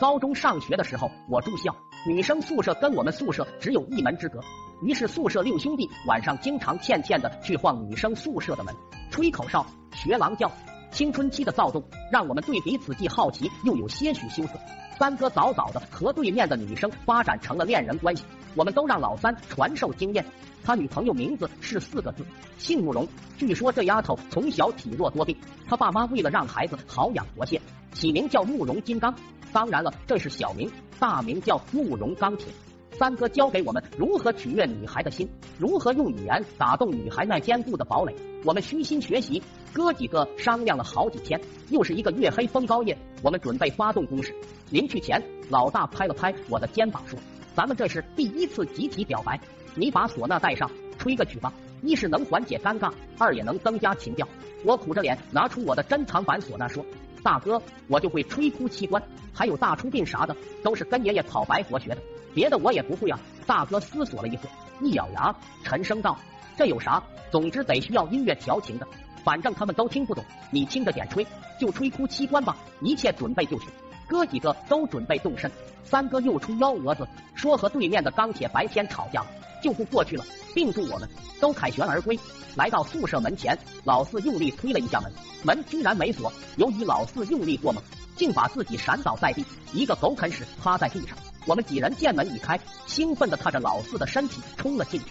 高中上学的时候，我住校，女生宿舍跟我们宿舍只有一门之隔，于是宿舍六兄弟晚上经常欠欠的去晃女生宿舍的门，吹口哨，学狼叫。青春期的躁动，让我们对彼此既好奇又有些许羞涩。三哥早早的和对面的女生发展成了恋人关系，我们都让老三传授经验。他女朋友名字是四个字，姓慕容。据说这丫头从小体弱多病，他爸妈为了让孩子好养活些，起名叫慕容金刚。当然了，这是小名，大名叫慕容钢铁。三哥教给我们如何取悦女孩的心，如何用语言打动女孩那坚固的堡垒。我们虚心学习，哥几个商量了好几天。又是一个月黑风高夜，我们准备发动攻势。临去前，老大拍了拍我的肩膀说：“咱们这是第一次集体表白，你把唢呐带上，吹个曲吧。一是能缓解尴尬，二也能增加情调。”我苦着脸拿出我的珍藏版唢呐说：“大哥，我就会吹哭器官，还有大出殡啥的，都是跟爷爷讨白佛学的。”别的我也不会啊！大哥思索了一会，一咬牙，沉声道：“这有啥？总之得需要音乐调情的，反正他们都听不懂，你听着点吹，就吹哭七关吧。一切准备就绪，哥几个都准备动身。三哥又出幺蛾子，说和对面的钢铁白天吵架，就不过去了，并祝我们都凯旋而归。来到宿舍门前，老四用力推了一下门，门居然没锁。由于老四用力过猛，竟把自己闪倒在地，一个狗啃屎趴在地上。我们几人见门一开，兴奋的踏着老四的身体冲了进去。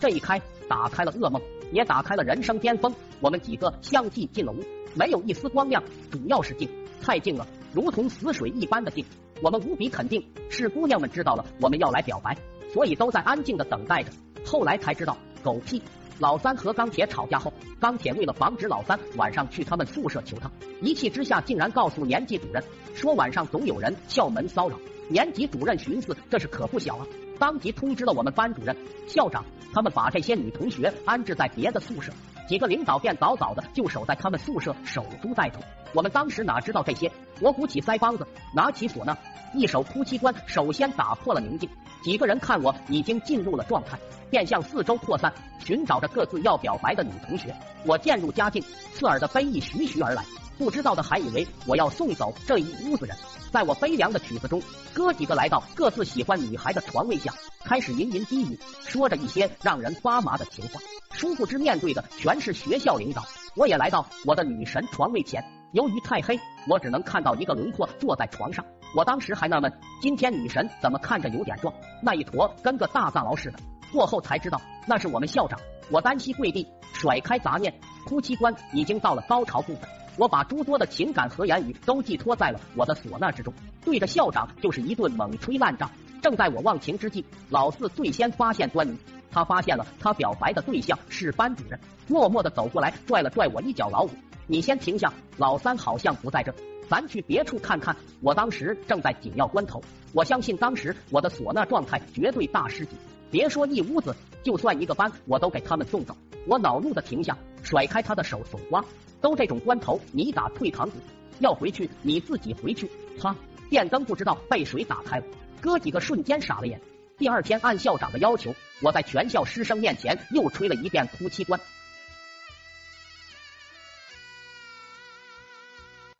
这一开，打开了噩梦，也打开了人生巅峰。我们几个相继进了屋，没有一丝光亮，主要是静，太静了，如同死水一般的静。我们无比肯定，是姑娘们知道了我们要来表白，所以都在安静的等待着。后来才知道，狗屁！老三和钢铁吵架后，钢铁为了防止老三晚上去他们宿舍求他，一气之下竟然告诉年级主任，说晚上总有人敲门骚扰。年级主任寻思这事可不小啊，当即通知了我们班主任、校长，他们把这些女同学安置在别的宿舍。几个领导便早早的就守在他们宿舍守株待兔。我们当时哪知道这些？我鼓起腮帮子，拿起唢呐，一首哭泣关首先打破了宁静。几个人看我已经进入了状态，便向四周扩散，寻找着各自要表白的女同学。我渐入佳境，刺耳的悲意徐徐而来。不知道的还以为我要送走这一屋子人。在我悲凉的曲子中，哥几个来到各自喜欢女孩的床位下，开始吟吟低语，说着一些让人发麻的情话。殊不知面对的全是学校领导。我也来到我的女神床位前，由于太黑，我只能看到一个轮廓坐在床上。我当时还纳闷，今天女神怎么看着有点壮，那一坨跟个大藏獒似的。过后才知道那是我们校长。我单膝跪地，甩开杂念，哭泣关已经到了高潮部分。我把诸多的情感和言语都寄托在了我的唢呐之中，对着校长就是一顿猛吹烂炸。正在我忘情之际，老四最先发现端倪，他发现了他表白的对象是班主任，默默的走过来拽了拽我一脚老五，你先停下，老三好像不在这，咱去别处看看。我当时正在紧要关头，我相信当时我的唢呐状态绝对大师级，别说一屋子，就算一个班我都给他们送走。我恼怒的停下，甩开他的手，怂瓜。都这种关头，你打退堂鼓？要回去你自己回去。啪！电灯不知道被谁打开了，哥几个瞬间傻了眼。第二天按校长的要求，我在全校师生面前又吹了一遍哭泣关。